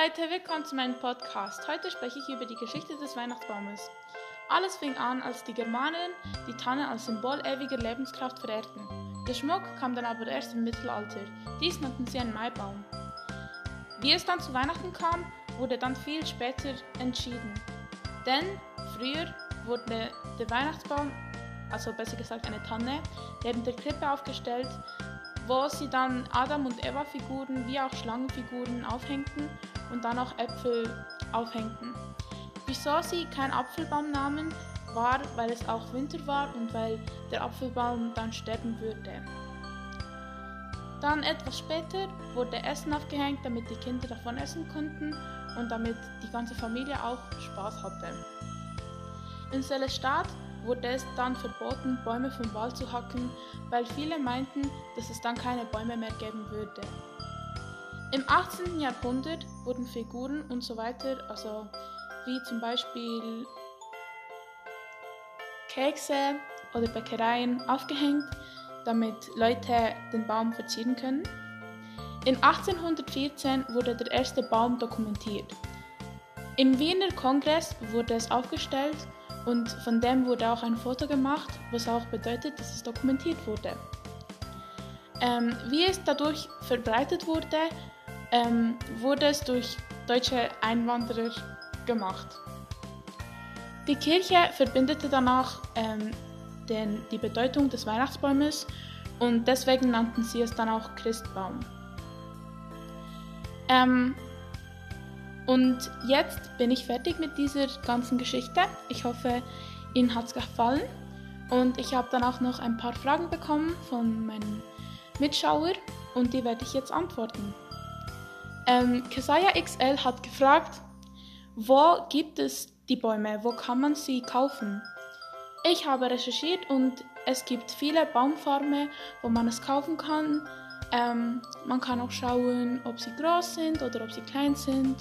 Leute, willkommen zu meinem Podcast. Heute spreche ich über die Geschichte des Weihnachtsbaumes. Alles fing an, als die Germanen die Tanne als Symbol ewiger Lebenskraft verehrten. Der Schmuck kam dann aber erst im Mittelalter. Dies nannten sie einen Maibaum. Wie es dann zu Weihnachten kam, wurde dann viel später entschieden. Denn früher wurde der Weihnachtsbaum, also besser gesagt eine Tanne, neben der Krippe aufgestellt, wo sie dann Adam und Eva Figuren wie auch Schlangenfiguren aufhängten und dann auch Äpfel aufhängten. Wieso sie kein Apfelbaum nahmen, war, weil es auch Winter war und weil der Apfelbaum dann sterben würde. Dann etwas später wurde Essen aufgehängt, damit die Kinder davon essen konnten und damit die ganze Familie auch Spaß hatte. In Celestat wurde es dann verboten, Bäume vom Wald zu hacken, weil viele meinten, dass es dann keine Bäume mehr geben würde. Im 18. Jahrhundert wurden Figuren und so weiter, also wie zum Beispiel Kekse oder Bäckereien aufgehängt, damit Leute den Baum verzieren können. In 1814 wurde der erste Baum dokumentiert. Im Wiener Kongress wurde es aufgestellt und von dem wurde auch ein Foto gemacht, was auch bedeutet, dass es dokumentiert wurde. Ähm, wie es dadurch verbreitet wurde, ähm, wurde es durch deutsche Einwanderer gemacht. Die Kirche verbindete danach ähm, den, die Bedeutung des Weihnachtsbaumes und deswegen nannten sie es dann auch Christbaum. Ähm, und jetzt bin ich fertig mit dieser ganzen Geschichte. Ich hoffe, Ihnen hat es gefallen. Und ich habe dann auch noch ein paar Fragen bekommen von meinen Mitschauern und die werde ich jetzt antworten. Ähm, Kesaya XL hat gefragt, wo gibt es die Bäume, wo kann man sie kaufen? Ich habe recherchiert und es gibt viele Baumfarmen, wo man es kaufen kann. Ähm, man kann auch schauen, ob sie groß sind oder ob sie klein sind.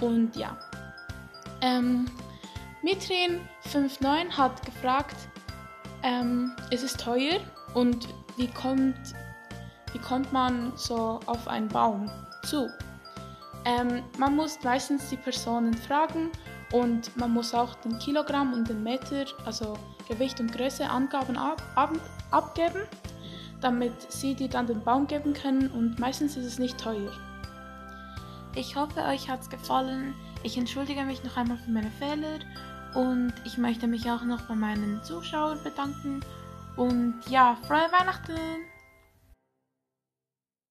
Und ja. Ähm, Mitrin59 hat gefragt, ähm, ist teuer und wie kommt, wie kommt man so auf einen Baum zu? Ähm, man muss meistens die Personen fragen und man muss auch den Kilogramm und den Meter, also Gewicht und Größe Angaben ab, ab, abgeben, damit sie dir dann den Baum geben können und meistens ist es nicht teuer. Ich hoffe, euch hat es gefallen. Ich entschuldige mich noch einmal für meine Fehler und ich möchte mich auch noch bei meinen Zuschauern bedanken. Und ja, frohe Weihnachten!